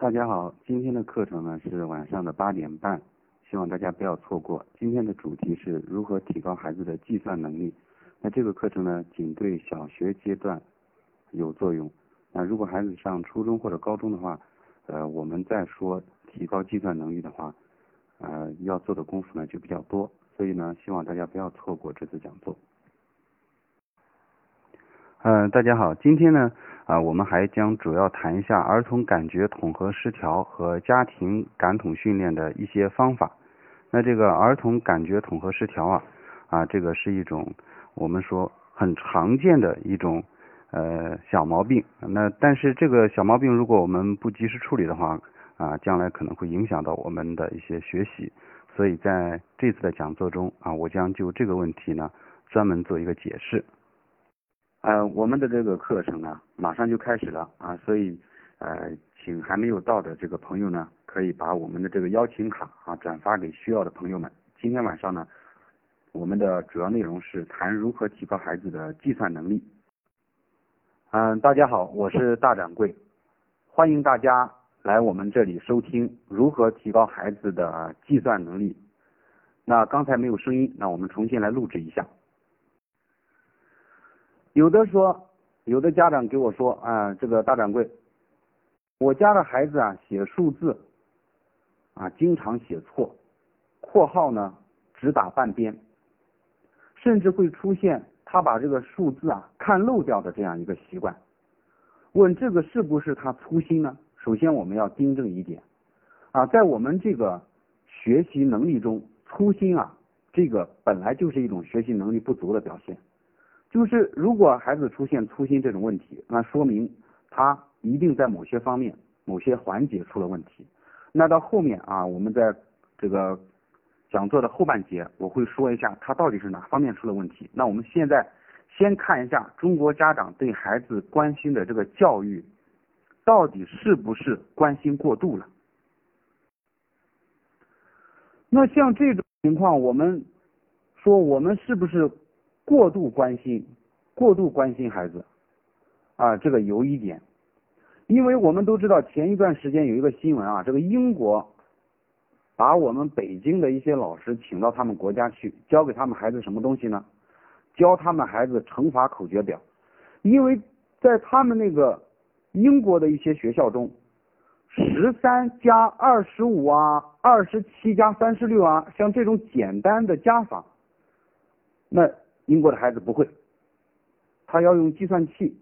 大家好，今天的课程呢是晚上的八点半，希望大家不要错过。今天的主题是如何提高孩子的计算能力。那这个课程呢，仅对小学阶段有作用。那如果孩子上初中或者高中的话，呃，我们再说提高计算能力的话，呃，要做的功夫呢就比较多。所以呢，希望大家不要错过这次讲座。嗯，大家好，今天呢，啊，我们还将主要谈一下儿童感觉统合失调和家庭感统训练的一些方法。那这个儿童感觉统合失调啊，啊，这个是一种我们说很常见的一种呃小毛病。那但是这个小毛病如果我们不及时处理的话，啊，将来可能会影响到我们的一些学习。所以在这次的讲座中啊，我将就这个问题呢专门做一个解释。呃，我们的这个课程呢，马上就开始了啊，所以呃，请还没有到的这个朋友呢，可以把我们的这个邀请卡啊转发给需要的朋友们。今天晚上呢，我们的主要内容是谈如何提高孩子的计算能力。嗯，大家好，我是大掌柜，欢迎大家来我们这里收听如何提高孩子的计算能力。那刚才没有声音，那我们重新来录制一下。有的说，有的家长给我说啊，这个大掌柜，我家的孩子啊写数字啊经常写错，括号呢只打半边，甚至会出现他把这个数字啊看漏掉的这样一个习惯。问这个是不是他粗心呢？首先我们要订正一点啊，在我们这个学习能力中，粗心啊这个本来就是一种学习能力不足的表现。就是如果孩子出现粗心这种问题，那说明他一定在某些方面、某些环节出了问题。那到后面啊，我们在这个讲座的后半节，我会说一下他到底是哪方面出了问题。那我们现在先看一下中国家长对孩子关心的这个教育，到底是不是关心过度了？那像这种情况，我们说我们是不是？过度关心，过度关心孩子，啊，这个有一点，因为我们都知道前一段时间有一个新闻啊，这个英国把我们北京的一些老师请到他们国家去，教给他们孩子什么东西呢？教他们孩子乘法口诀表，因为在他们那个英国的一些学校中，十三加二十五啊，二十七加三十六啊，像这种简单的加法，那。英国的孩子不会，他要用计算器，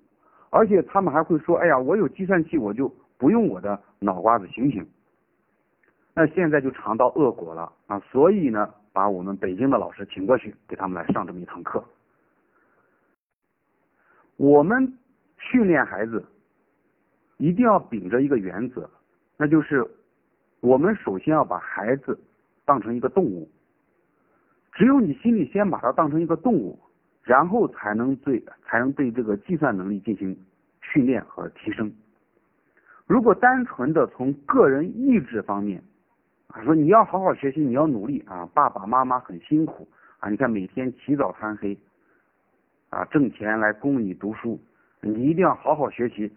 而且他们还会说：“哎呀，我有计算器，我就不用我的脑瓜子，行不行？”那现在就尝到恶果了啊！所以呢，把我们北京的老师请过去，给他们来上这么一堂课。我们训练孩子一定要秉着一个原则，那就是我们首先要把孩子当成一个动物。只有你心里先把它当成一个动物，然后才能对才能对这个计算能力进行训练和提升。如果单纯的从个人意志方面啊，说你要好好学习，你要努力啊，爸爸妈妈很辛苦啊，你看每天起早贪黑啊，挣钱来供你读书，你一定要好好学习。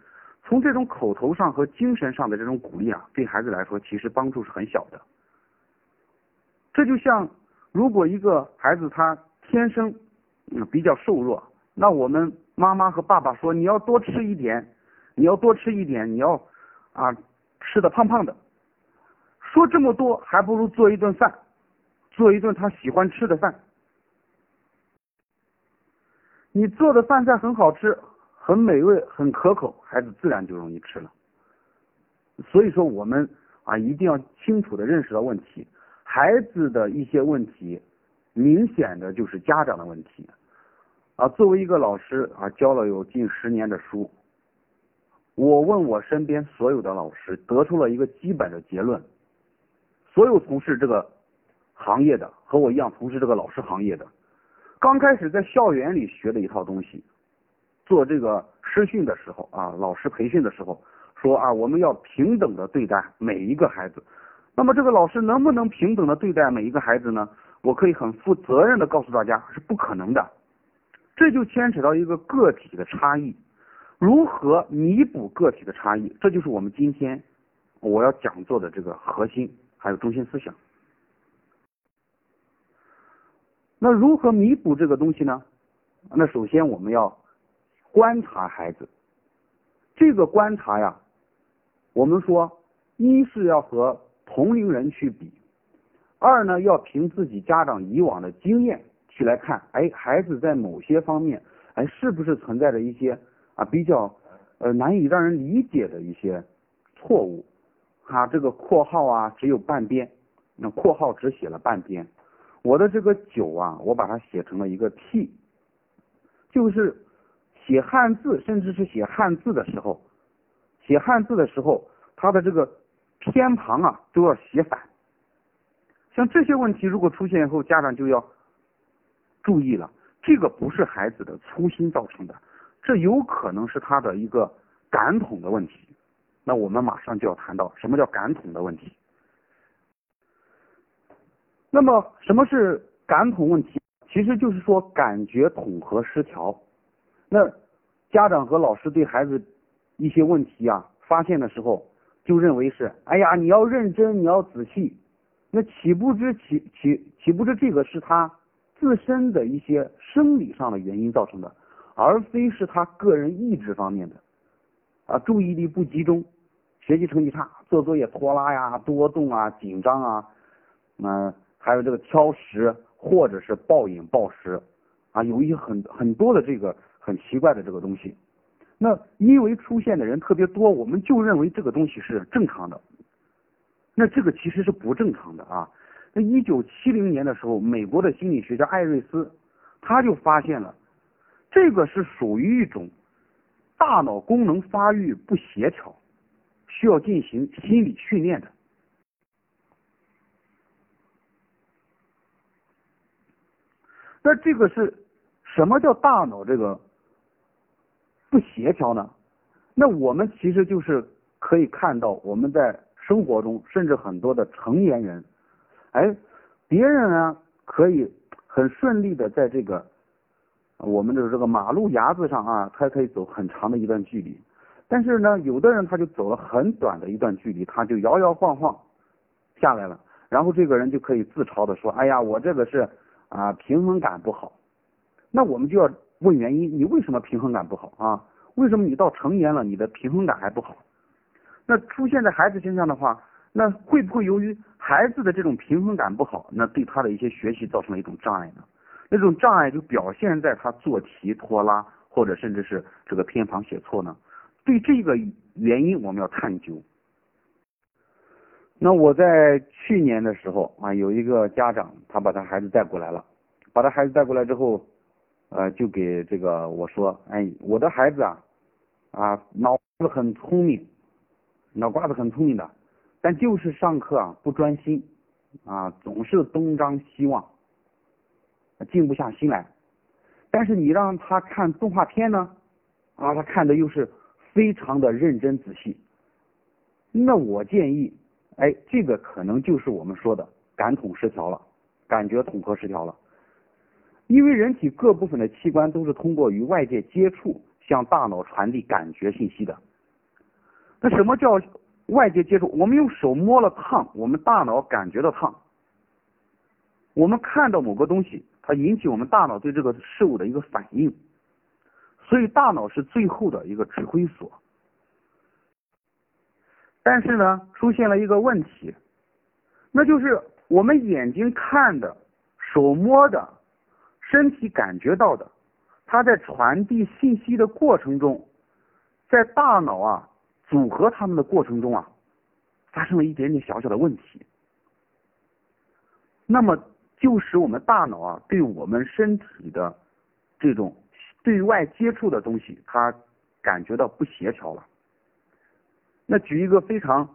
从这种口头上和精神上的这种鼓励啊，对孩子来说其实帮助是很小的。这就像。如果一个孩子他天生嗯比较瘦弱，那我们妈妈和爸爸说你要多吃一点，你要多吃一点，你要啊吃的胖胖的。说这么多，还不如做一顿饭，做一顿他喜欢吃的饭。你做的饭菜很好吃，很美味，很可口，孩子自然就容易吃了。所以说，我们啊一定要清楚的认识到问题。孩子的一些问题，明显的就是家长的问题啊。作为一个老师啊，教了有近十年的书，我问我身边所有的老师，得出了一个基本的结论：所有从事这个行业的和我一样从事这个老师行业的，刚开始在校园里学的一套东西，做这个师训的时候啊，老师培训的时候说啊，我们要平等的对待每一个孩子。那么这个老师能不能平等的对待每一个孩子呢？我可以很负责任的告诉大家，是不可能的。这就牵扯到一个个体的差异，如何弥补个体的差异？这就是我们今天我要讲座的这个核心还有中心思想。那如何弥补这个东西呢？那首先我们要观察孩子，这个观察呀，我们说一是要和同龄人去比，二呢要凭自己家长以往的经验去来看，哎，孩子在某些方面，哎，是不是存在着一些啊比较呃难以让人理解的一些错误？啊，这个括号啊只有半边，那括号只写了半边。我的这个九啊，我把它写成了一个 T，就是写汉字，甚至是写汉字的时候，写汉字的时候，它的这个偏旁啊都要写反。像这些问题如果出现以后，家长就要注意了，这个不是孩子的粗心造成的，这有可能是他的一个感统的问题。那我们马上就要谈到什么叫感统的问题。那么什么是感统问题？其实就是说感觉统合失调。那家长和老师对孩子一些问题啊发现的时候，就认为是哎呀你要认真你要仔细，那岂不知岂岂岂不知这个是他自身的一些生理上的原因造成的，而非是他个人意志方面的啊注意力不集中，学习成绩差，做作业拖拉呀，多动啊，紧张啊，嗯。还有这个挑食，或者是暴饮暴食，啊，有一些很很多的这个很奇怪的这个东西。那因为出现的人特别多，我们就认为这个东西是正常的。那这个其实是不正常的啊。那一九七零年的时候，美国的心理学家艾瑞斯他就发现了，这个是属于一种大脑功能发育不协调，需要进行心理训练的。那这个是什么叫大脑这个不协调呢？那我们其实就是可以看到我们在生活中，甚至很多的成年人，哎，别人呢可以很顺利的在这个我们的这个马路牙子上啊，他可以走很长的一段距离，但是呢，有的人他就走了很短的一段距离，他就摇摇晃晃下来了，然后这个人就可以自嘲的说：“哎呀，我这个是。”啊，平衡感不好，那我们就要问原因，你为什么平衡感不好啊？为什么你到成年了，你的平衡感还不好？那出现在孩子身上的话，那会不会由于孩子的这种平衡感不好，那对他的一些学习造成了一种障碍呢？那种障碍就表现在他做题拖拉，或者甚至是这个偏旁写错呢？对这个原因，我们要探究。那我在去年的时候啊，有一个家长，他把他孩子带过来了，把他孩子带过来之后，呃，就给这个我说，哎，我的孩子啊，啊，脑子很聪明，脑瓜子很聪明的，但就是上课啊不专心，啊，总是东张西望，静不下心来。但是你让他看动画片呢，啊，他看的又是非常的认真仔细。那我建议。哎，这个可能就是我们说的感统失调了，感觉统合失调了。因为人体各部分的器官都是通过与外界接触向大脑传递感觉信息的。那什么叫外界接触？我们用手摸了烫，我们大脑感觉到烫。我们看到某个东西，它引起我们大脑对这个事物的一个反应。所以大脑是最后的一个指挥所。但是呢，出现了一个问题，那就是我们眼睛看的、手摸的、身体感觉到的，它在传递信息的过程中，在大脑啊组合它们的过程中啊，发生了一点点小小的问题，那么就使我们大脑啊对我们身体的这种对外接触的东西，它感觉到不协调了。那举一个非常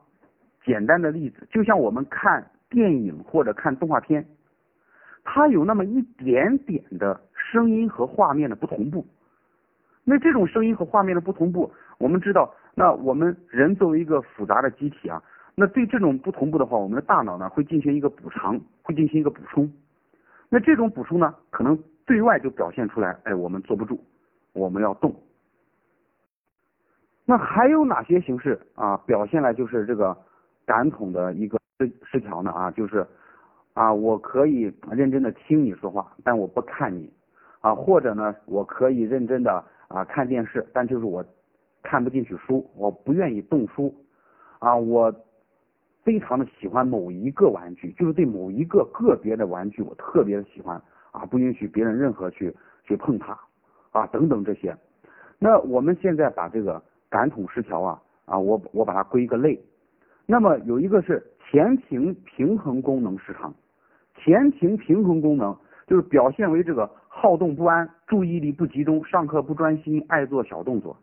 简单的例子，就像我们看电影或者看动画片，它有那么一点点的声音和画面的不同步。那这种声音和画面的不同步，我们知道，那我们人作为一个复杂的机体啊，那对这种不同步的话，我们的大脑呢会进行一个补偿，会进行一个补充。那这种补充呢，可能对外就表现出来，哎，我们坐不住，我们要动。那还有哪些形式啊？表现了就是这个感统的一个失失调呢啊，就是啊，我可以认真的听你说话，但我不看你啊，或者呢，我可以认真的啊看电视，但就是我看不进去书，我不愿意动书啊，我非常的喜欢某一个玩具，就是对某一个个别的玩具我特别的喜欢啊，不允许别人任何去去碰它啊，等等这些。那我们现在把这个感统失调啊啊，我我把它归一个类。那么有一个是前庭平衡功能失常，前庭平衡功能就是表现为这个好动不安、注意力不集中、上课不专心、爱做小动作，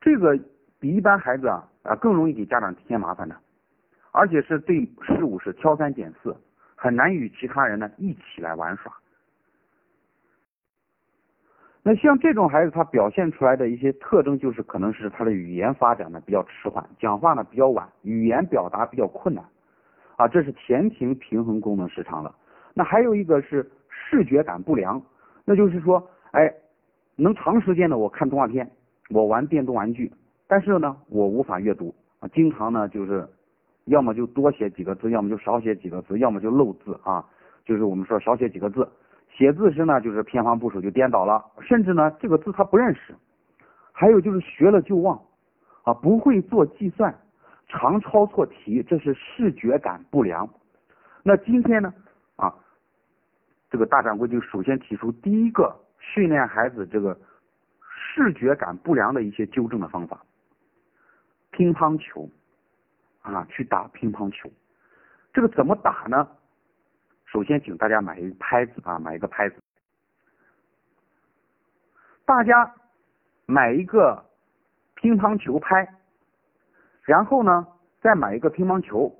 这个比一般孩子啊啊更容易给家长添麻烦的，而且是对事物是挑三拣四，很难与其他人呢一起来玩耍。那像这种孩子，他表现出来的一些特征，就是可能是他的语言发展呢比较迟缓，讲话呢比较晚，语言表达比较困难，啊，这是前庭平衡功能失常了。那还有一个是视觉感不良，那就是说，哎，能长时间的我看动画片，我玩电动玩具，但是呢，我无法阅读啊，经常呢就是，要么就多写几个字，要么就少写几个字，要么就漏字啊，就是我们说少写几个字。写字时呢，就是偏旁部首就颠倒了，甚至呢这个字他不认识。还有就是学了就忘，啊不会做计算，常抄错题，这是视觉感不良。那今天呢啊，这个大掌柜就首先提出第一个训练孩子这个视觉感不良的一些纠正的方法，乒乓球啊去打乒乓球，这个怎么打呢？首先，请大家买一个拍子啊，买一个拍子。大家买一个乒乓球拍，然后呢，再买一个乒乓球，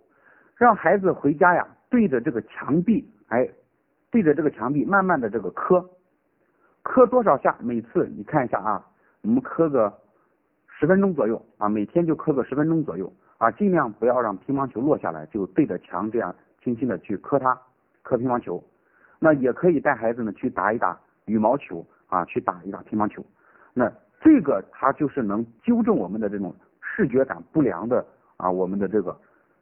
让孩子回家呀，对着这个墙壁，哎，对着这个墙壁，慢慢的这个磕，磕多少下？每次你看一下啊，我们磕个十分钟左右啊，每天就磕个十分钟左右啊，尽量不要让乒乓球落下来，就对着墙这样轻轻的去磕它。磕乒乓球，那也可以带孩子呢去打一打羽毛球啊，去打一打乒乓球。那这个它就是能纠正我们的这种视觉感不良的啊，我们的这个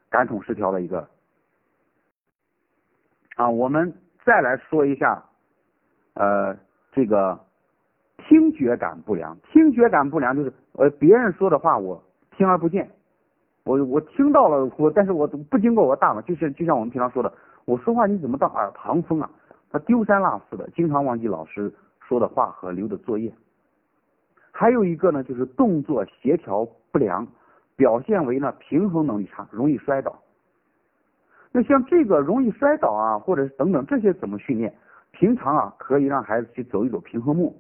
感统失调的一个啊。我们再来说一下呃这个听觉感不良，听觉感不良就是呃别人说的话我听而不见，我我听到了我，但是我不经过我大脑，就是就像我们平常说的。我说话你怎么当耳旁风啊？他丢三落四的，经常忘记老师说的话和留的作业。还有一个呢，就是动作协调不良，表现为呢平衡能力差，容易摔倒。那像这个容易摔倒啊，或者是等等这些怎么训练？平常啊可以让孩子去走一走平衡木。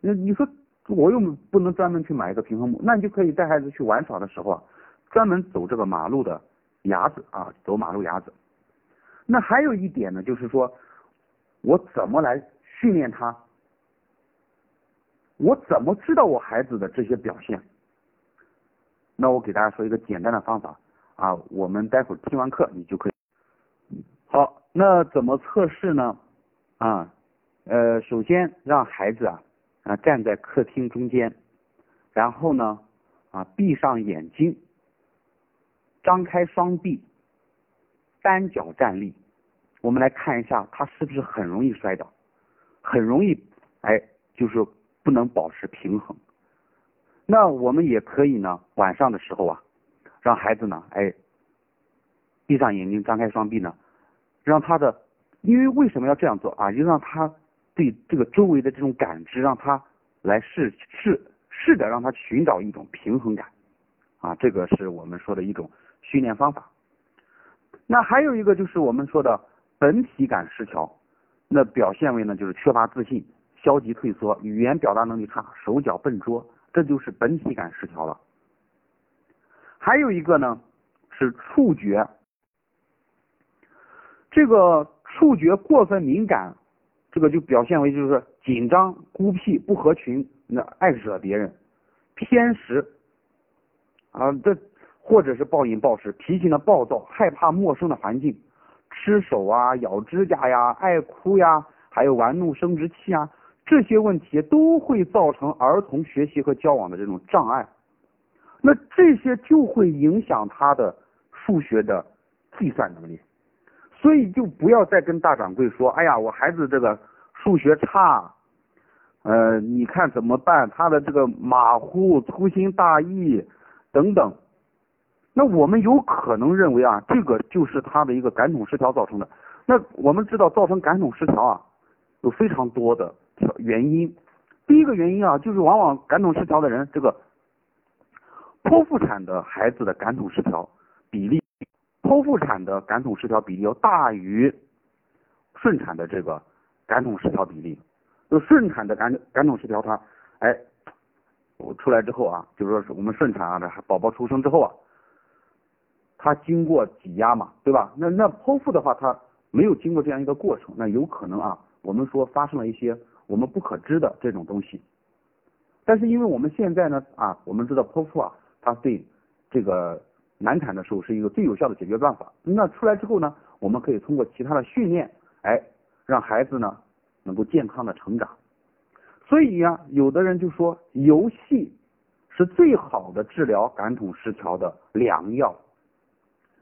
那你说我又不能专门去买一个平衡木，那你就可以带孩子去玩耍的时候啊，专门走这个马路的牙子啊，走马路牙子。那还有一点呢，就是说，我怎么来训练他？我怎么知道我孩子的这些表现？那我给大家说一个简单的方法啊，我们待会儿听完课你就可以。好，那怎么测试呢？啊，呃，首先让孩子啊啊站在客厅中间，然后呢啊闭上眼睛，张开双臂。单脚站立，我们来看一下他是不是很容易摔倒，很容易哎，就是不能保持平衡。那我们也可以呢，晚上的时候啊，让孩子呢，哎，闭上眼睛，张开双臂呢，让他的，因为为什么要这样做啊？就让他对这个周围的这种感知，让他来试试试着让他寻找一种平衡感啊，这个是我们说的一种训练方法。那还有一个就是我们说的本体感失调，那表现为呢就是缺乏自信、消极退缩、语言表达能力差、手脚笨拙，这就是本体感失调了。还有一个呢是触觉，这个触觉过分敏感，这个就表现为就是紧张、孤僻、不合群，那爱惹别人、偏食啊这。或者是暴饮暴食，脾气呢暴躁，害怕陌生的环境，吃手啊，咬指甲呀，爱哭呀，还有玩弄生殖器啊，这些问题都会造成儿童学习和交往的这种障碍。那这些就会影响他的数学的计算能力。所以就不要再跟大掌柜说，哎呀，我孩子这个数学差，呃，你看怎么办？他的这个马虎、粗心大意等等。那我们有可能认为啊，这个就是他的一个感统失调造成的。那我们知道，造成感统失调啊，有非常多的原因。第一个原因啊，就是往往感统失调的人，这个剖腹产的孩子的感统失调比例。剖腹产的感统失调比例要大于顺产的这个感统失调比例。就顺产的感感统失调，它哎，我出来之后啊，就是说是我们顺产啊，这宝宝出生之后啊，它经过挤压嘛，对吧？那那剖腹的话，它没有经过这样一个过程，那有可能啊，我们说发生了一些我们不可知的这种东西。但是因为我们现在呢啊，我们知道剖腹啊，它对这个。难产的时候是一个最有效的解决办法。那出来之后呢，我们可以通过其他的训练，哎，让孩子呢能够健康的成长。所以呀，有的人就说游戏是最好的治疗感统失调的良药。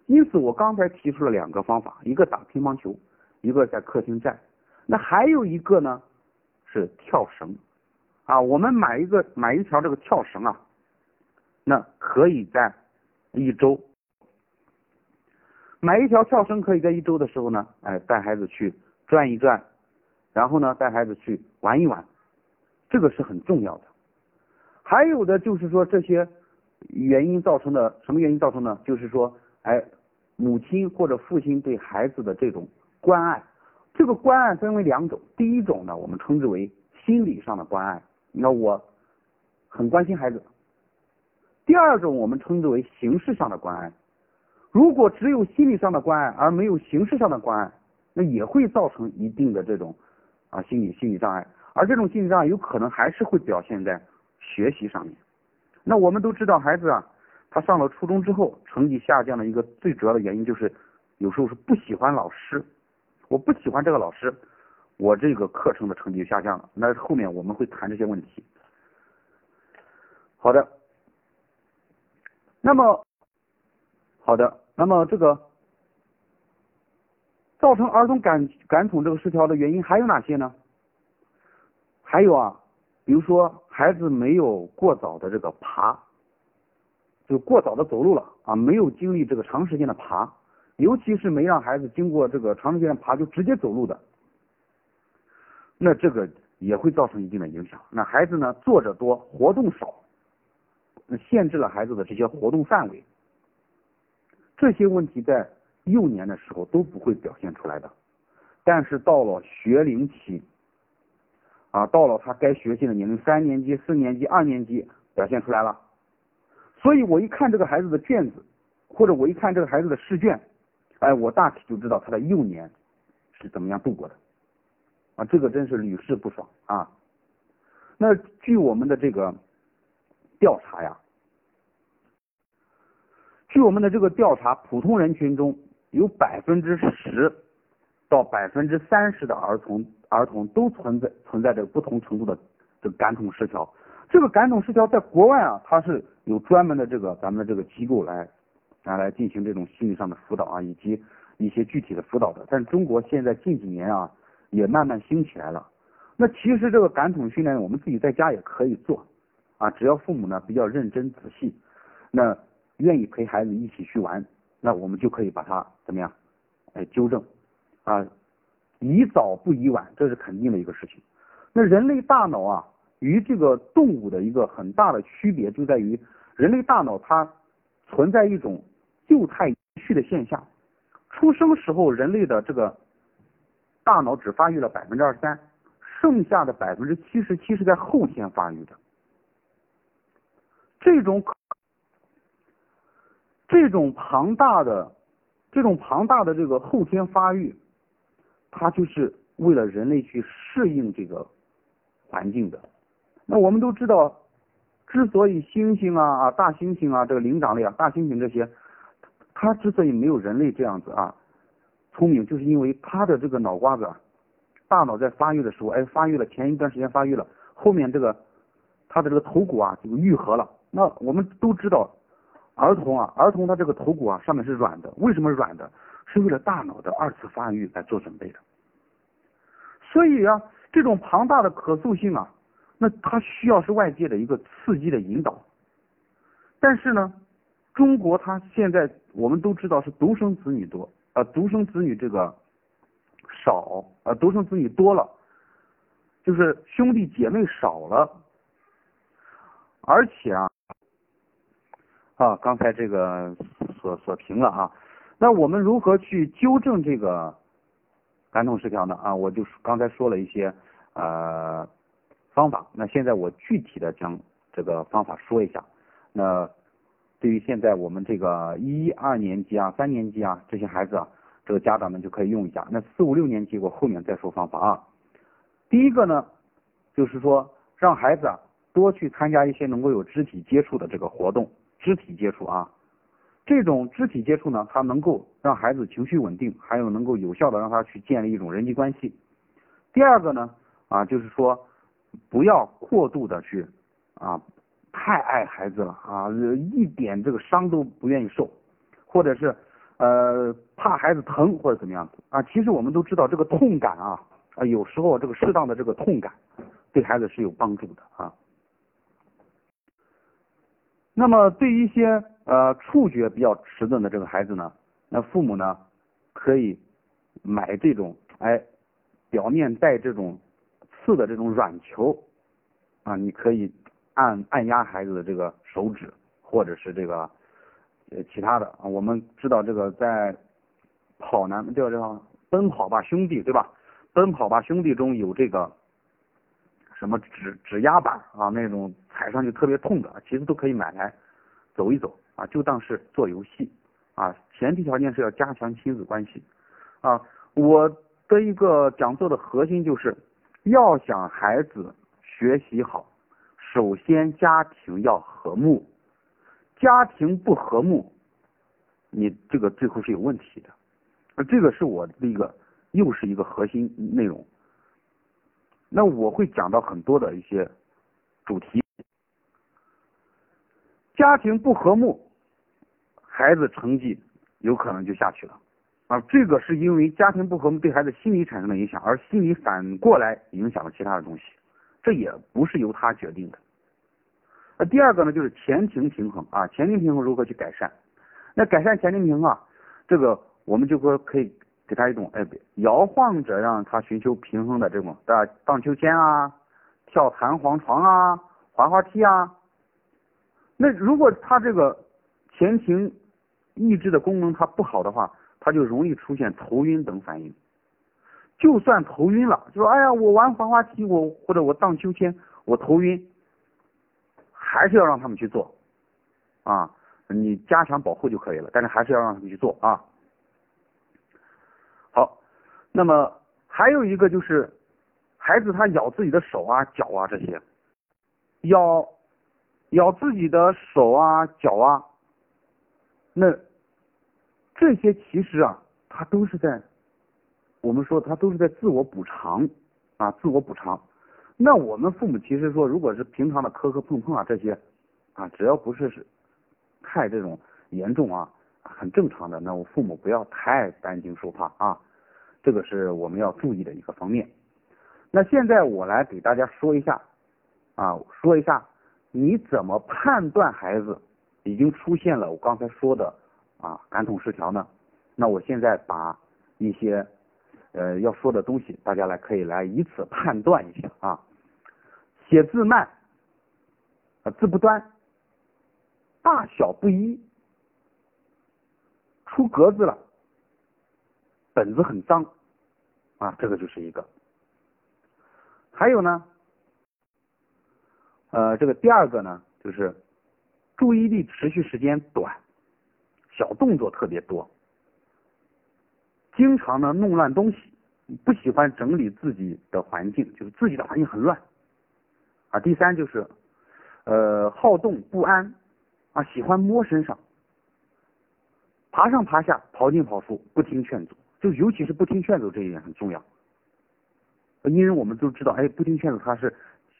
因此，我刚才提出了两个方法，一个打乒乓球，一个在客厅站。那还有一个呢是跳绳啊，我们买一个买一条这个跳绳啊，那可以在。一周买一条跳绳，可以在一周的时候呢，哎，带孩子去转一转，然后呢，带孩子去玩一玩，这个是很重要的。还有的就是说这些原因造成的，什么原因造成的？就是说，哎，母亲或者父亲对孩子的这种关爱，这个关爱分为两种。第一种呢，我们称之为心理上的关爱，你看我很关心孩子。第二种我们称之为形式上的关爱，如果只有心理上的关爱而没有形式上的关爱，那也会造成一定的这种啊心理心理障碍，而这种心理障碍有可能还是会表现在学习上面。那我们都知道，孩子啊，他上了初中之后，成绩下降的一个最主要的原因就是有时候是不喜欢老师，我不喜欢这个老师，我这个课程的成绩就下降了。那后面我们会谈这些问题。好的。那么，好的，那么这个造成儿童感感统这个失调的原因还有哪些呢？还有啊，比如说孩子没有过早的这个爬，就过早的走路了啊，没有经历这个长时间的爬，尤其是没让孩子经过这个长时间的爬就直接走路的，那这个也会造成一定的影响。那孩子呢，坐着多，活动少。限制了孩子的这些活动范围，这些问题在幼年的时候都不会表现出来的，但是到了学龄期，啊，到了他该学习的年龄，三年级、四年级、二年级表现出来了。所以我一看这个孩子的卷子，或者我一看这个孩子的试卷，哎，我大体就知道他的幼年是怎么样度过的，啊，这个真是屡试不爽啊。那据我们的这个。调查呀，据我们的这个调查，普通人群中有百分之十到百分之三十的儿童儿童都存在存在着不同程度的这个感统失调。这个感统失调在国外啊，它是有专门的这个咱们的这个机构来啊来进行这种心理上的辅导啊，以及一些具体的辅导的。但中国现在近几年啊，也慢慢兴起来了。那其实这个感统训练，我们自己在家也可以做。啊，只要父母呢比较认真仔细，那愿意陪孩子一起去玩，那我们就可以把它怎么样，哎纠正啊，宜早不宜晚，这是肯定的一个事情。那人类大脑啊与这个动物的一个很大的区别就在于，人类大脑它存在一种幼态延续的现象，出生时候人类的这个大脑只发育了百分之二十三，剩下的百分之七十七是在后天发育的。这种这种庞大的这种庞大的这个后天发育，它就是为了人类去适应这个环境的。那我们都知道，之所以猩猩啊啊大猩猩啊这个灵长类啊大猩猩这些，它之所以没有人类这样子啊聪明，就是因为它的这个脑瓜子大脑在发育的时候，哎发育了前一段时间发育了，后面这个它的这个头骨啊就愈合了。那我们都知道，儿童啊，儿童他这个头骨啊上面是软的，为什么软的？是为了大脑的二次发育来做准备的。所以啊，这种庞大的可塑性啊，那它需要是外界的一个刺激的引导。但是呢，中国它现在我们都知道是独生子女多，呃，独生子女这个少，呃，独生子女多了，就是兄弟姐妹少了，而且啊，啊，刚才这个锁锁屏了啊，那我们如何去纠正这个？感统失调呢啊，我就刚才说了一些呃方法，那现在我具体的将这个方法说一下。那对于现在我们这个一二年级啊、三年级啊这些孩子啊，这个家长们就可以用一下。那四五六年级我后面再说方法啊。第一个呢，就是说让孩子啊多去参加一些能够有肢体接触的这个活动，肢体接触啊。这种肢体接触呢，它能够让孩子情绪稳定，还有能够有效的让他去建立一种人际关系。第二个呢，啊，就是说不要过度的去啊太爱孩子了啊，一点这个伤都不愿意受，或者是呃怕孩子疼或者怎么样啊。其实我们都知道这个痛感啊啊，有时候这个适当的这个痛感对孩子是有帮助的啊。那么对一些呃触觉比较迟钝的这个孩子呢，那父母呢可以买这种哎表面带这种刺的这种软球啊，你可以按按压孩子的这个手指或者是这个呃其他的啊，我们知道这个在跑男叫叫奔跑吧兄弟对吧？奔跑吧兄弟中有这个。什么指指压板啊，那种踩上去特别痛的，其实都可以买来走一走啊，就当是做游戏啊。前提条件是要加强亲子关系啊。我的一个讲座的核心就是要想孩子学习好，首先家庭要和睦，家庭不和睦，你这个最后是有问题的。这个是我的一个又是一个核心内容。那我会讲到很多的一些主题，家庭不和睦，孩子成绩有可能就下去了啊。这个是因为家庭不和睦对孩子心理产生了影响，而心理反过来影响了其他的东西，这也不是由他决定的。那第二个呢，就是前庭平衡啊，前庭平衡如何去改善？那改善前庭平衡啊，这个我们就说可以。给他一种哎，摇晃着让他寻求平衡的这种的荡秋千啊，跳弹簧床啊，滑滑梯啊。那如果他这个前庭抑制的功能它不好的话，他就容易出现头晕等反应。就算头晕了，就说哎呀，我玩滑滑梯，我或者我荡秋千，我头晕，还是要让他们去做啊。你加强保护就可以了，但是还是要让他们去做啊。那么还有一个就是，孩子他咬自己的手啊、脚啊这些，咬咬自己的手啊、脚啊，那这些其实啊，他都是在我们说他都是在自我补偿啊，自我补偿。那我们父母其实说，如果是平常的磕磕碰碰啊这些啊，只要不是是太这种严重啊，很正常的，那我父母不要太担惊受怕啊。这个是我们要注意的一个方面。那现在我来给大家说一下啊，说一下你怎么判断孩子已经出现了我刚才说的啊感统失调呢？那我现在把一些呃要说的东西，大家来可以来以此判断一下啊。写字慢，字不端，大小不一，出格子了。本子很脏啊，这个就是一个。还有呢，呃，这个第二个呢，就是注意力持续时间短，小动作特别多，经常呢弄乱东西，不喜欢整理自己的环境，就是自己的环境很乱啊。第三就是呃好动不安啊，喜欢摸身上，爬上爬下，跑进跑出，不听劝阻。就尤其是不听劝阻这一点很重要，因为我们都知道，哎，不听劝阻，他是，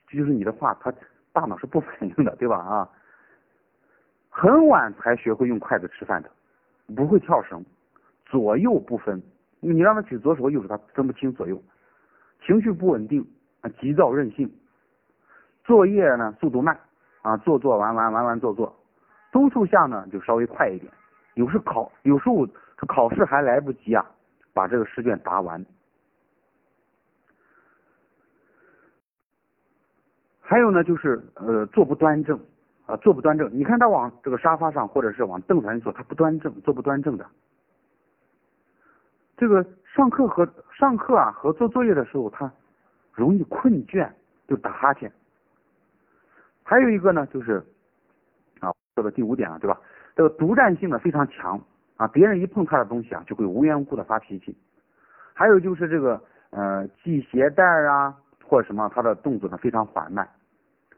这就是你的话，他大脑是不反应的，对吧？啊，很晚才学会用筷子吃饭的，不会跳绳，左右不分。你让他举左手右手，他分不清左右。情绪不稳定，啊，急躁任性。作业呢，速度慢，啊，做做完完完完做做。督促下呢，就稍微快一点。有时考，有时候考试还来不及啊，把这个试卷答完。还有呢，就是呃，坐不端正啊，坐不端正。你看他往这个沙发上或者是往凳子上一坐，他不端正，坐不端正的。这个上课和上课啊和做作业的时候，他容易困倦，就打哈欠。还有一个呢，就是啊，说的第五点了，对吧？这个独占性呢非常强啊，别人一碰他的东西啊，就会无缘无故的发脾气。还有就是这个呃系鞋带啊或者什么，他的动作呢非常缓慢。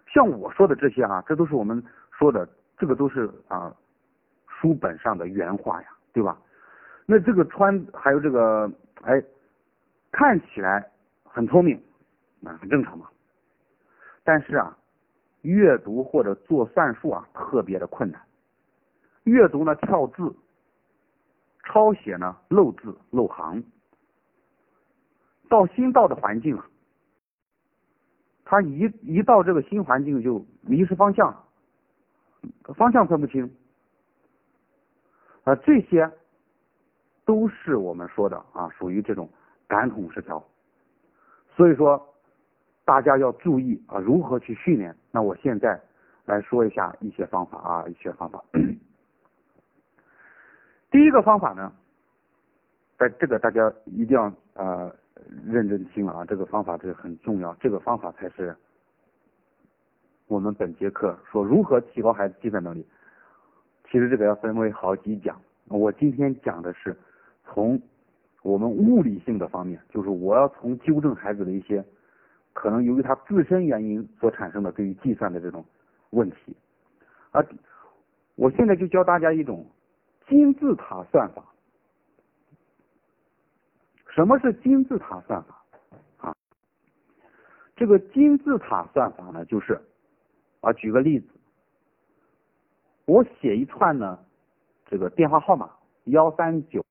像我说的这些啊，这都是我们说的，这个都是啊书本上的原话呀，对吧？那这个穿还有这个哎，看起来很聪明，那很正常嘛。但是啊，阅读或者做算术啊，特别的困难。阅读呢跳字，抄写呢漏字漏行。到新到的环境啊，他一一到这个新环境就迷失方向，方向分不清啊这些。都是我们说的啊，属于这种感统失调，所以说大家要注意啊，如何去训练。那我现在来说一下一些方法啊，一些方法。第一个方法呢，在这个大家一定要呃认真听了啊，这个方法这个很重要，这个方法才是我们本节课说如何提高孩子计算能力。其实这个要分为好几讲，我今天讲的是。从我们物理性的方面，就是我要从纠正孩子的一些可能由于他自身原因所产生的对于计算的这种问题啊，我现在就教大家一种金字塔算法。什么是金字塔算法啊？这个金字塔算法呢，就是啊，举个例子，我写一串呢，这个电话号码幺三九。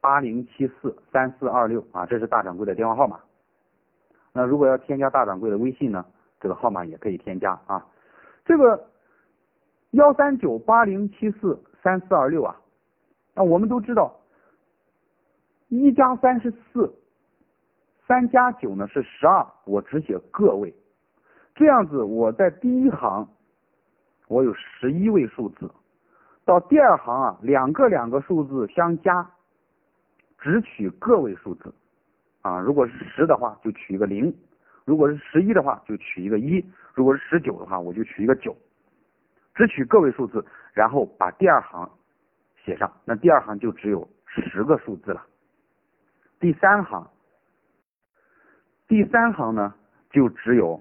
八零七四三四二六啊，这是大掌柜的电话号码。那如果要添加大掌柜的微信呢，这个号码也可以添加啊。这个幺三九八零七四三四二六啊，那我们都知道，一加三是四，三加九呢是十二，我只写个位，这样子我在第一行我有十一位数字，到第二行啊两个两个数字相加。只取个位数字。啊，如果是十的话就取一个零，如果是十一的话就取一个一，如果是十九的话我就取一个九，只取个位数字，然后把第二行写上，那第二行就只有十个数字了。第三行，第三行呢就只有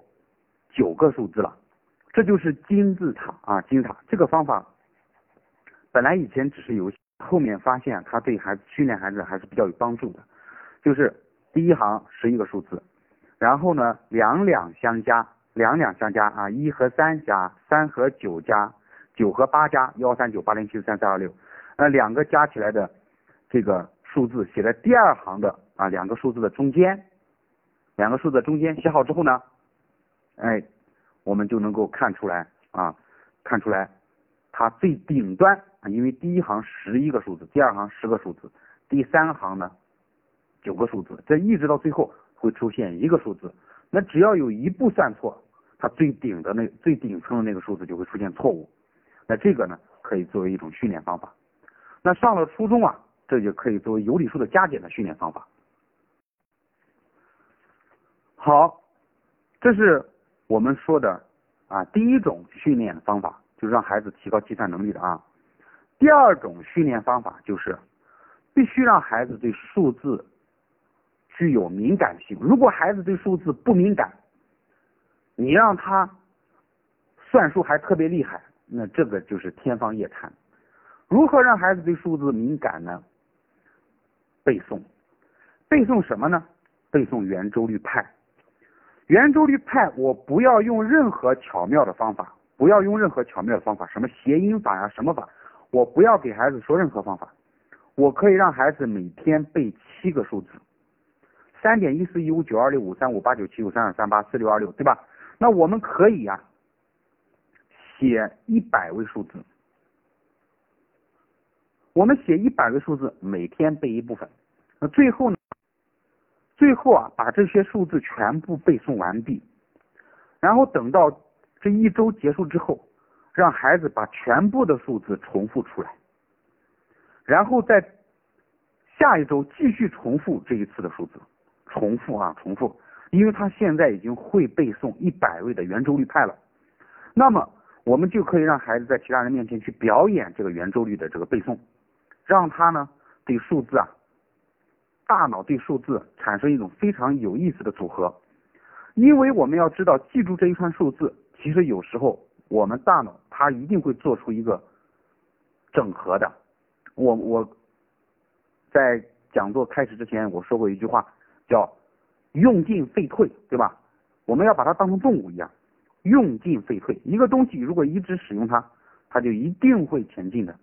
九个数字了，这就是金字塔啊，金字塔这个方法本来以前只是游戏。后面发现它对孩子训练孩子还是比较有帮助的，就是第一行十一个数字，然后呢两两相加，两两相加啊，一和三加，三和九加，九和八加，幺三九八零七四三三二六，那两个加起来的这个数字写在第二行的啊两个数字的中间，两个数字的中间写好之后呢，哎，我们就能够看出来啊，看出来它最顶端。因为第一行十一个数字，第二行十个数字，第三行呢九个数字，这一直到最后会出现一个数字。那只要有一步算错，它最顶的那最顶层的那个数字就会出现错误。这个呢可以作为一种训练方法。那上了初中啊，这就可以作为有理数的加减的训练方法。好，这是我们说的啊第一种训练方法，就是让孩子提高计算能力的啊。第二种训练方法就是，必须让孩子对数字具有敏感性。如果孩子对数字不敏感，你让他算数还特别厉害，那这个就是天方夜谭。如何让孩子对数字敏感呢？背诵，背诵什么呢？背诵圆周率派。圆周率派，我不要用任何巧妙的方法，不要用任何巧妙的方法，什么谐音法呀，什么法，我不要给孩子说任何方法，我可以让孩子每天背七个数字，三点一四一五九二六五三五八九七五三二三八四六二六，对吧？那我们可以呀，写一百位数字，我们写一百个数字，每天背一部分，那最后呢？最后啊，把这些数字全部背诵完毕，然后等到这一周结束之后，让孩子把全部的数字重复出来，然后在下一周继续重复这一次的数字，重复啊，重复，因为他现在已经会背诵一百位的圆周率派了，那么我们就可以让孩子在其他人面前去表演这个圆周率的这个背诵，让他呢对数字啊。大脑对数字产生一种非常有意思的组合，因为我们要知道，记住这一串数字，其实有时候我们大脑它一定会做出一个整合的。我我在讲座开始之前我说过一句话，叫用进废退，对吧？我们要把它当成动物一样，用进废退。一个东西如果一直使用它，它就一定会前进的，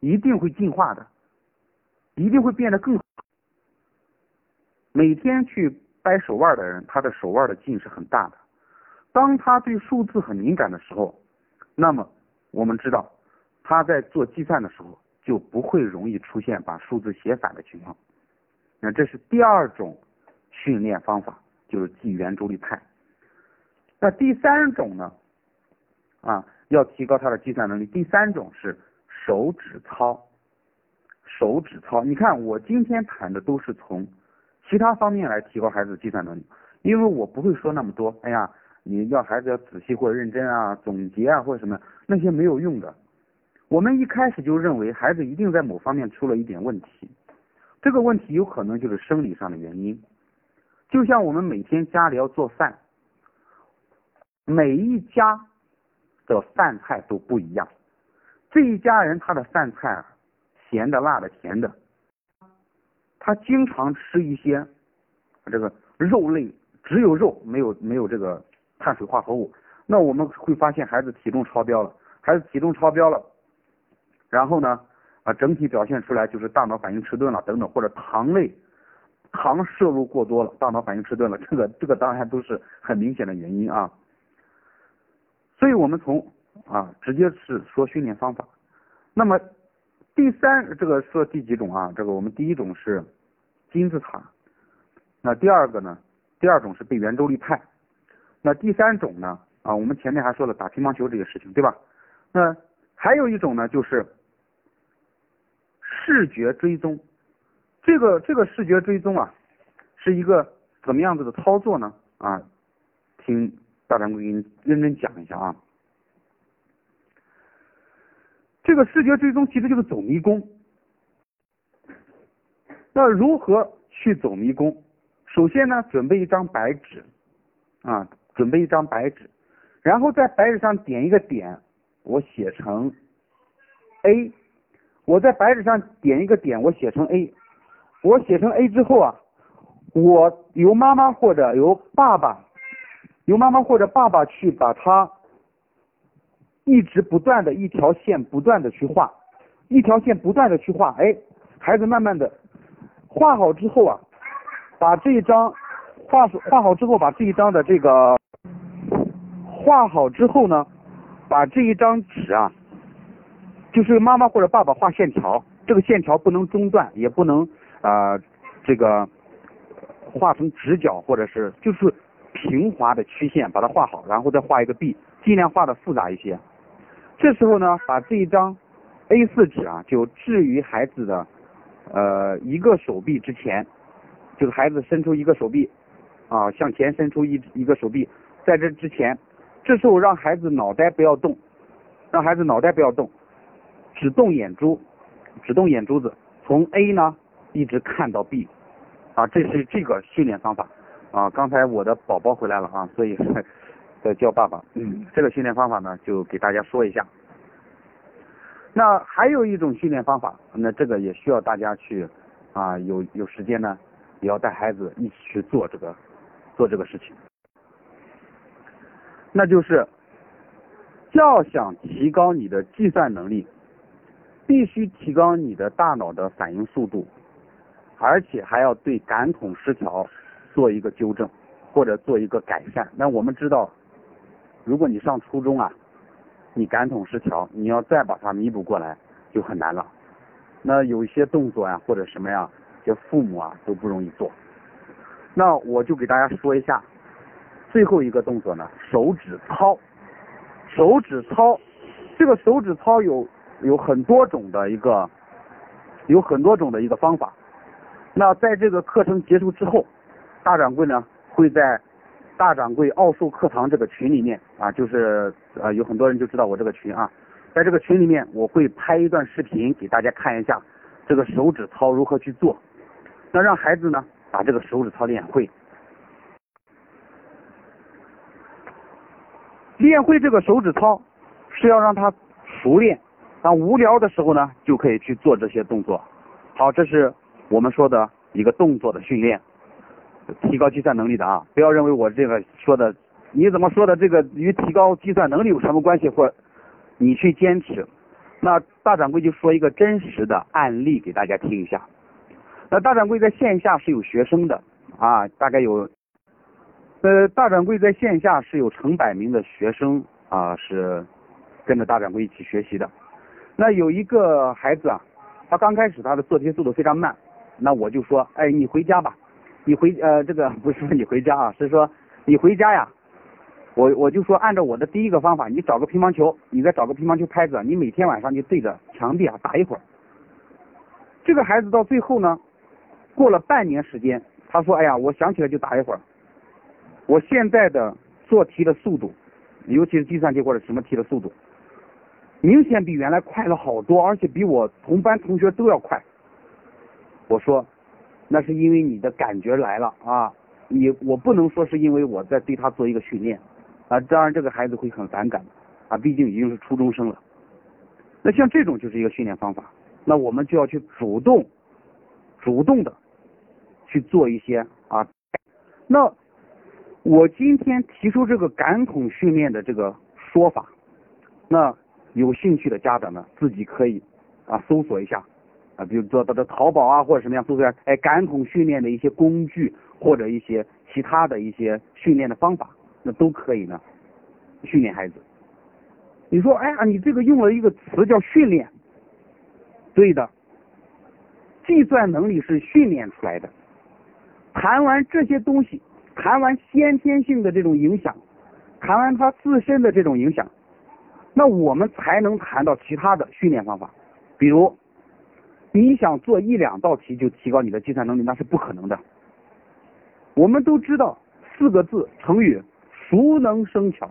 一定会进化的，一定会变得更好。每天去掰手腕的人，他的手腕的劲是很大的。当他对数字很敏感的时候，那么我们知道他在做计算的时候就不会容易出现把数字写反的情况。那这是第二种训练方法，就是记圆周率派。那第三种呢？啊，要提高他的计算能力。第三种是手指操，手指操。你看，我今天谈的都是从。其他方面来提高孩子计算能力，因为我不会说那么多。哎呀，你要孩子要仔细或者认真啊，总结啊或者什么那些没有用的。我们一开始就认为孩子一定在某方面出了一点问题，这个问题有可能就是生理上的原因。就像我们每天家里要做饭，每一家的饭菜都不一样，这一家人他的饭菜啊，咸的、辣的、甜的。他经常吃一些这个肉类，只有肉，没有没有这个碳水化合物。那我们会发现孩子体重超标了，孩子体重超标了，然后呢啊，整体表现出来就是大脑反应迟钝了等等，或者糖类糖摄入过多了，大脑反应迟钝了，这个这个当然都是很明显的原因啊。所以我们从啊直接是说训练方法。那么第三这个说第几种啊？这个我们第一种是。金字塔，那第二个呢？第二种是被圆周率派，那第三种呢？啊，我们前面还说了打乒乓球这个事情，对吧？那还有一种呢，就是视觉追踪。这个这个视觉追踪啊，是一个怎么样子的操作呢？啊，听大掌柜给你认真讲一下啊。这个视觉追踪其实就是走迷宫。那如何去走迷宫？首先呢，准备一张白纸啊，准备一张白纸，然后在白纸上点一个点，我写成 A。我在白纸上点一个点，我写成 A。我写成 A 之后啊，我由妈妈或者由爸爸，由妈妈或者爸爸去把它一直不断的一条线不断的去画，一条线不断的去画，哎，孩子慢慢的。画好之后啊，把这一张画画好之后，把这一张的这个画好之后呢，把这一张纸啊，就是妈妈或者爸爸画线条，这个线条不能中断，也不能啊这个画成直角或者是就是平滑的曲线，把它画好，然后再画一个 B，尽量画的复杂一些。这时候呢，把这一张 A4 纸啊，就置于孩子的。呃，一个手臂之前，就是孩子伸出一个手臂，啊，向前伸出一一个手臂，在这之前，这时候让孩子脑袋不要动，让孩子脑袋不要动，只动眼珠，只动眼珠子，从 A 呢一直看到 B，啊，这是这个训练方法，啊，刚才我的宝宝回来了啊，所以在叫爸爸，嗯，这个训练方法呢就给大家说一下。那还有一种训练方法，那这个也需要大家去啊，有有时间呢，也要带孩子一起去做这个做这个事情。那就是要想提高你的计算能力，必须提高你的大脑的反应速度，而且还要对感统失调做一个纠正或者做一个改善。那我们知道，如果你上初中啊，你感统失调，你要再把它弥补过来就很难了。那有一些动作呀或者什么呀，这父母啊都不容易做。那我就给大家说一下最后一个动作呢，手指操。手指操，这个手指操有有很多种的一个，有很多种的一个方法。那在这个课程结束之后，大掌柜呢会在大掌柜奥数课堂这个群里面啊，就是呃有很多人就知道我这个群啊，在这个群里面我会拍一段视频给大家看一下这个手指操如何去做，那让孩子呢把这个手指操练会。练会这个手指操是要让他熟练，当无聊的时候呢，就可以去做这些动作。好，这是我们说的一个动作的训练，提高计算能力的啊！不要认为我这个说的，你怎么说的这个与提高计算能力有什么关系？或你去坚持。那大掌柜就说一个真实的案例给大家听一下。那大掌柜在线下是有学生的啊，大概有。呃，大掌柜在线下是有成百名的学生啊，是跟着大掌柜一起学习的。那有一个孩子啊，他刚开始他的做题速度非常慢，那我就说，哎，你回家吧，你回呃这个不是说你回家啊，是说你回家呀，我我就说按照我的第一个方法，你找个乒乓球，你再找个乒乓球拍子，你每天晚上就对着墙壁啊打一会儿。这个孩子到最后呢，过了半年时间，他说，哎呀，我想起来就打一会儿。我现在的做题的速度，尤其是计算题或者什么题的速度，明显比原来快了好多，而且比我同班同学都要快。我说，那是因为你的感觉来了啊，你我不能说是因为我在对他做一个训练啊，当然这个孩子会很反感啊，毕竟已经是初中生了。那像这种就是一个训练方法，那我们就要去主动、主动的去做一些啊，那。我今天提出这个感统训练的这个说法，那有兴趣的家长呢，自己可以啊搜索一下啊，比如说他的淘宝啊或者什么样搜索，哎感统训练的一些工具或者一些其他的一些训练的方法，那都可以呢训练孩子。你说哎呀，你这个用了一个词叫训练，对的，计算能力是训练出来的。谈完这些东西。谈完先天性的这种影响，谈完他自身的这种影响，那我们才能谈到其他的训练方法。比如，你想做一两道题就提高你的计算能力，那是不可能的。我们都知道四个字成语“熟能生巧”，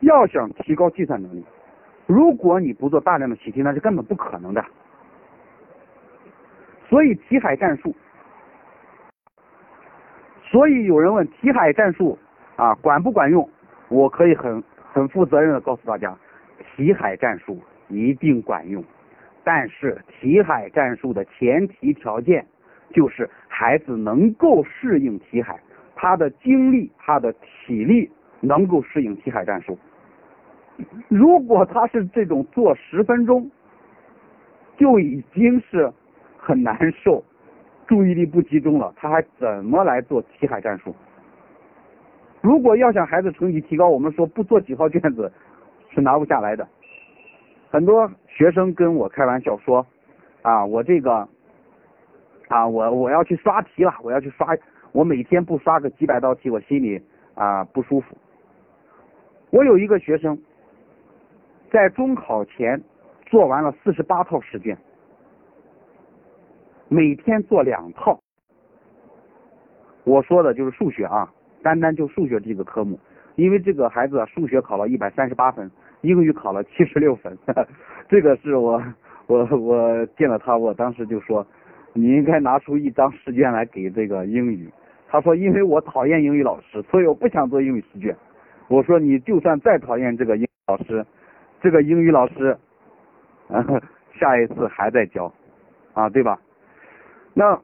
要想提高计算能力，如果你不做大量的习题，那是根本不可能的。所以题海战术。所以有人问题海战术啊管不管用？我可以很很负责任的告诉大家，题海战术一定管用。但是题海战术的前提条件就是孩子能够适应题海，他的精力、他的体力能够适应题海战术。如果他是这种做十分钟就已经是很难受。注意力不集中了，他还怎么来做题海战术？如果要想孩子成绩提高，我们说不做几套卷子是拿不下来的。很多学生跟我开玩笑说：“啊，我这个啊，我我要去刷题了，我要去刷，我每天不刷个几百道题，我心里啊不舒服。”我有一个学生在中考前做完了四十八套试卷。每天做两套，我说的就是数学啊，单单就数学这个科目，因为这个孩子数学考了一百三十八分，英语考了七十六分，这个是我我我见了他，我当时就说，你应该拿出一张试卷来给这个英语。他说，因为我讨厌英语老师，所以我不想做英语试卷。我说，你就算再讨厌这个英语老师，这个英语老师，下一次还在教，啊，对吧？那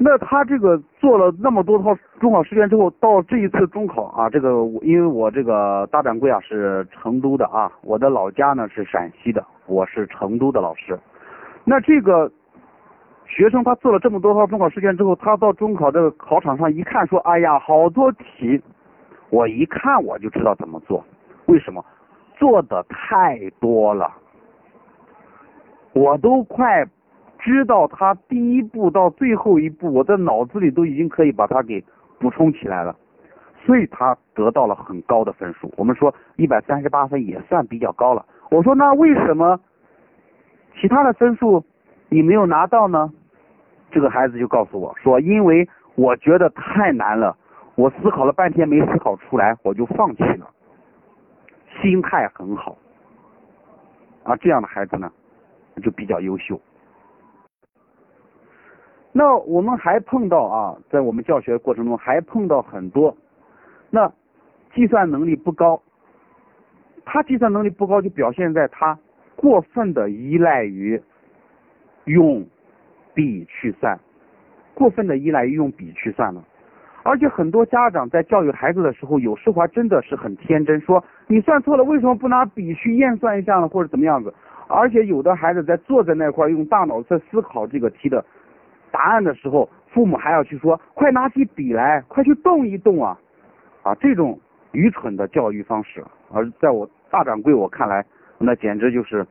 那他这个做了那么多套中考试卷之后，到这一次中考啊，这个因为我这个大掌柜啊是成都的啊，我的老家呢是陕西的，我是成都的老师。那这个学生他做了这么多套中考试卷之后，他到中考这个考场上一看，说：“哎呀，好多题，我一看我就知道怎么做。为什么？做的太多了，我都快。”知道他第一步到最后一步，我的脑子里都已经可以把它给补充起来了，所以他得到了很高的分数。我们说一百三十八分也算比较高了。我说那为什么其他的分数你没有拿到呢？这个孩子就告诉我说，因为我觉得太难了，我思考了半天没思考出来，我就放弃了。心态很好，啊，这样的孩子呢就比较优秀。那我们还碰到啊，在我们教学过程中还碰到很多，那计算能力不高，他计算能力不高就表现在他过分的依赖于用笔去算，过分的依赖于用笔去算了。而且很多家长在教育孩子的时候，有时候还真的是很天真，说你算错了，为什么不拿笔去验算一下呢？或者怎么样子？而且有的孩子在坐在那块用大脑在思考这个题的。答案的时候，父母还要去说：“快拿起笔来，快去动一动啊！”啊，这种愚蠢的教育方式，而在我大掌柜我看来，那简直就是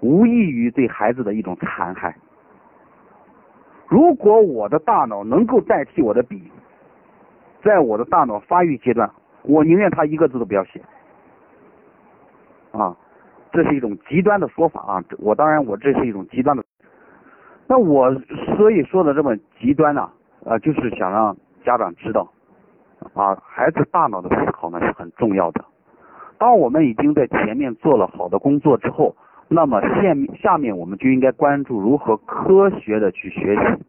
无异于对孩子的一种残害。如果我的大脑能够代替我的笔，在我的大脑发育阶段，我宁愿他一个字都不要写。啊，这是一种极端的说法啊！我当然，我这是一种极端的。那我所以说的这么极端呢，啊，就是想让家长知道，啊，孩子大脑的思考呢是很重要的。当我们已经在前面做了好的工作之后，那么下面下面我们就应该关注如何科学的去学习，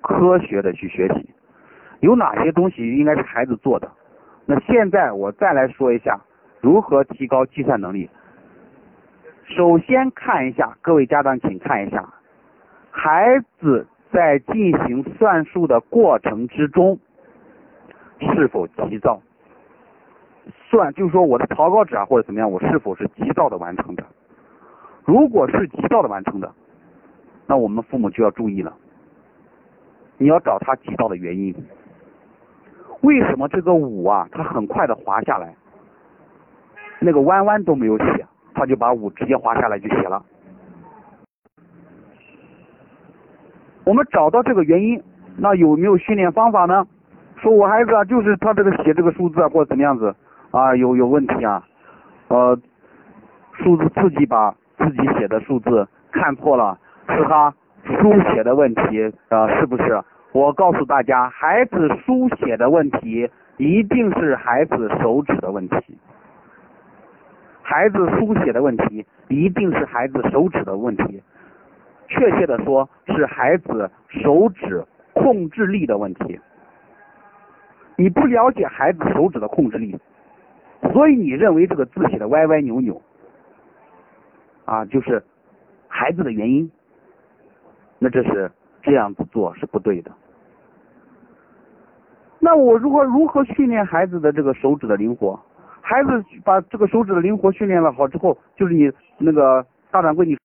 科学的去学习，有哪些东西应该是孩子做的。那现在我再来说一下如何提高计算能力。首先看一下，各位家长请看一下。孩子在进行算术的过程之中，是否急躁？算就是说我的草稿纸啊或者怎么样，我是否是急躁的完成的？如果是急躁的完成的，那我们父母就要注意了，你要找他急躁的原因。为什么这个五啊，它很快的滑下来，那个弯弯都没有写，他就把五直接滑下来就写了？我们找到这个原因，那有没有训练方法呢？说我孩子啊，就是他这个写这个数字啊，或者怎么样子啊，有有问题啊，呃，数字自己把自己写的数字看错了，是他书写的问题啊，是不是？我告诉大家，孩子书写的问题一定是孩子手指的问题，孩子书写的问题一定是孩子手指的问题。确切的说，是孩子手指控制力的问题。你不了解孩子手指的控制力，所以你认为这个字写的歪歪扭扭，啊，就是孩子的原因。那这是这样子做是不对的。那我如何如何训练孩子的这个手指的灵活？孩子把这个手指的灵活训练了好之后，就是你那个大掌柜你。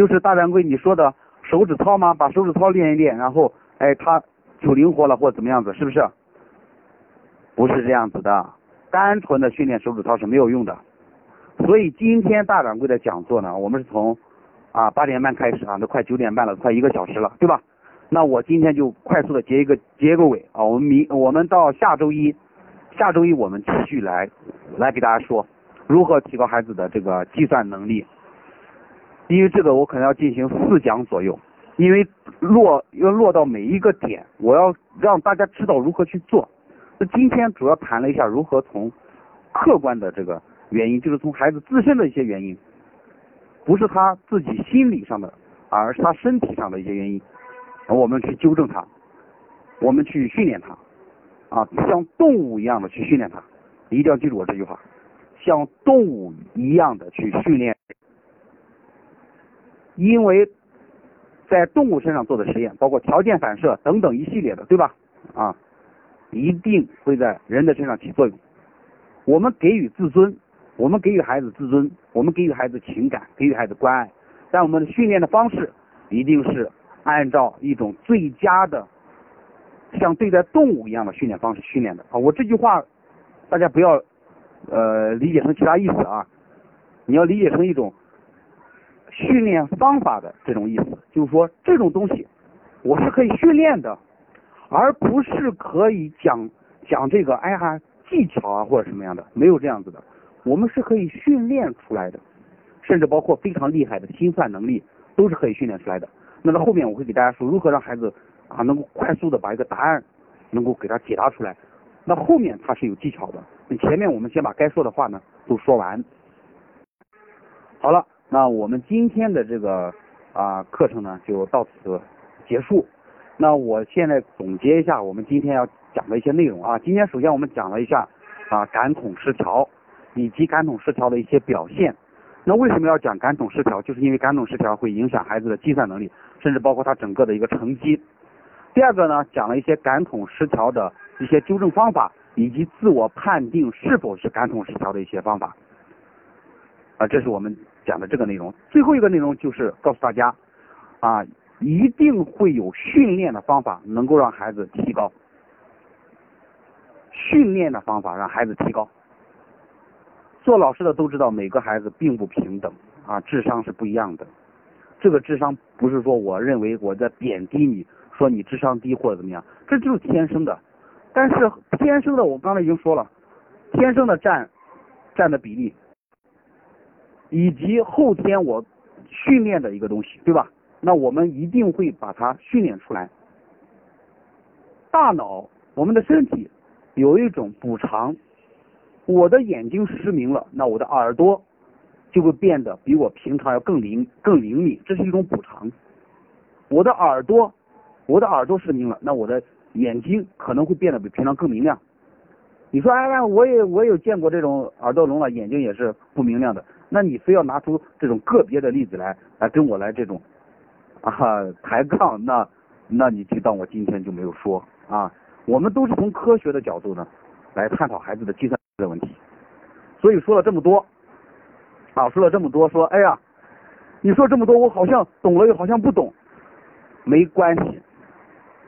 就是大掌柜你说的手指操吗？把手指操练一练，然后哎，他就灵活了或者怎么样子，是不是？不是这样子的，单纯的训练手指操是没有用的。所以今天大掌柜的讲座呢，我们是从啊八点半开始啊，都快九点半了，快一个小时了，对吧？那我今天就快速的结一个结个尾啊，我们明我们到下周一，下周一我们继续来来给大家说如何提高孩子的这个计算能力。因为这个我可能要进行四讲左右，因为落要落到每一个点，我要让大家知道如何去做。那今天主要谈了一下如何从客观的这个原因，就是从孩子自身的一些原因，不是他自己心理上的，而是他身体上的一些原因，我们去纠正他，我们去训练他，啊，像动物一样的去训练他，一定要记住我这句话，像动物一样的去训练。因为在动物身上做的实验，包括条件反射等等一系列的，对吧？啊，一定会在人的身上起作用。我们给予自尊，我们给予孩子自尊，我们给予孩子情感，给予孩子关爱，但我们的训练的方式一定是按照一种最佳的，像对待动物一样的训练方式训练的啊。我这句话大家不要呃理解成其他意思啊，你要理解成一种。训练方法的这种意思，就是说这种东西我是可以训练的，而不是可以讲讲这个哎呀技巧啊或者什么样的，没有这样子的，我们是可以训练出来的，甚至包括非常厉害的心算能力都是可以训练出来的。那到后面我会给大家说如何让孩子啊能够快速的把一个答案能够给他解答出来，那后面他是有技巧的。前面我们先把该说的话呢都说完，好了。那我们今天的这个啊课程呢就到此结束。那我现在总结一下我们今天要讲的一些内容啊。今天首先我们讲了一下啊感统失调以及感统失调的一些表现。那为什么要讲感统失调？就是因为感统失调会影响孩子的计算能力，甚至包括他整个的一个成绩。第二个呢，讲了一些感统失调的一些纠正方法，以及自我判定是否是感统失调的一些方法。啊，这是我们。讲的这个内容，最后一个内容就是告诉大家，啊，一定会有训练的方法能够让孩子提高，训练的方法让孩子提高。做老师的都知道，每个孩子并不平等，啊，智商是不一样的。这个智商不是说我认为我在贬低你，说你智商低或者怎么样，这就是天生的。但是天生的，我刚才已经说了，天生的占占的比例。以及后天我训练的一个东西，对吧？那我们一定会把它训练出来。大脑，我们的身体有一种补偿。我的眼睛失明了，那我的耳朵就会变得比我平常要更灵、更灵敏，这是一种补偿。我的耳朵，我的耳朵失明了，那我的眼睛可能会变得比平常更明亮。你说，哎，我也我有见过这种耳朵聋了，眼睛也是不明亮的。那你非要拿出这种个别的例子来，来跟我来这种啊抬杠，那那你就当我今天就没有说啊。我们都是从科学的角度呢来探讨孩子的计算的问题。所以说了这么多啊，说了这么多，说哎呀，你说这么多，我好像懂了又好像不懂，没关系，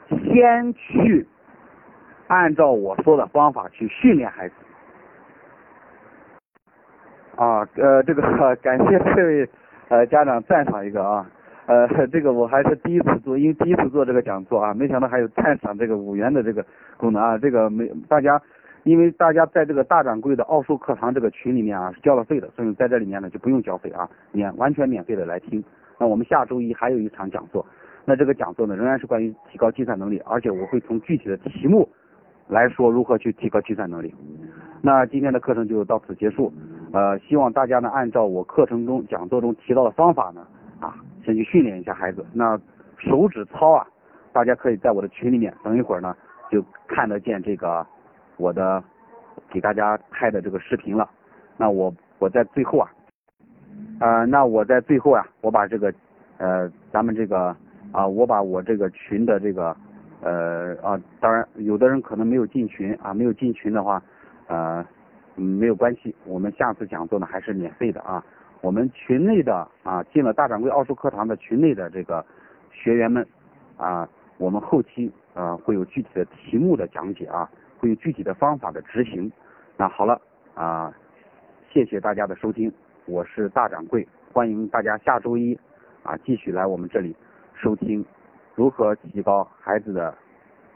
先去按照我说的方法去训练孩子。啊，呃，这个 感谢这位呃家长赞赏一个啊，呃，这个我还是第一次做，因为第一次做这个讲座啊，没想到还有赞赏这个五元的这个功能啊，这个没大家，因为大家在这个大掌柜的奥数课堂这个群里面啊是交了费的，所以在这里面呢就不用交费啊，免完全免费的来听。那我们下周一还有一场讲座，那这个讲座呢仍然是关于提高计算能力，而且我会从具体的题目来说如何去提高计算能力。那今天的课程就到此结束。呃，希望大家呢按照我课程中讲座中提到的方法呢，啊，先去训练一下孩子。那手指操啊，大家可以在我的群里面，等一会儿呢就看得见这个我的给大家拍的这个视频了。那我我在最后啊，呃，那我在最后啊，我把这个呃咱们这个啊，我把我这个群的这个呃啊，当然有的人可能没有进群啊，没有进群的话，呃。没有关系，我们下次讲座呢还是免费的啊。我们群内的啊，进了大掌柜奥数课堂的群内的这个学员们啊，我们后期啊会有具体的题目的讲解啊，会有具体的方法的执行。那好了啊，谢谢大家的收听，我是大掌柜，欢迎大家下周一啊继续来我们这里收听如何提高孩子的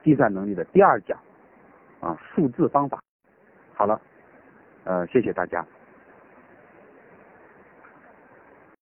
计算能力的第二讲啊数字方法。好了。呃，谢谢大家。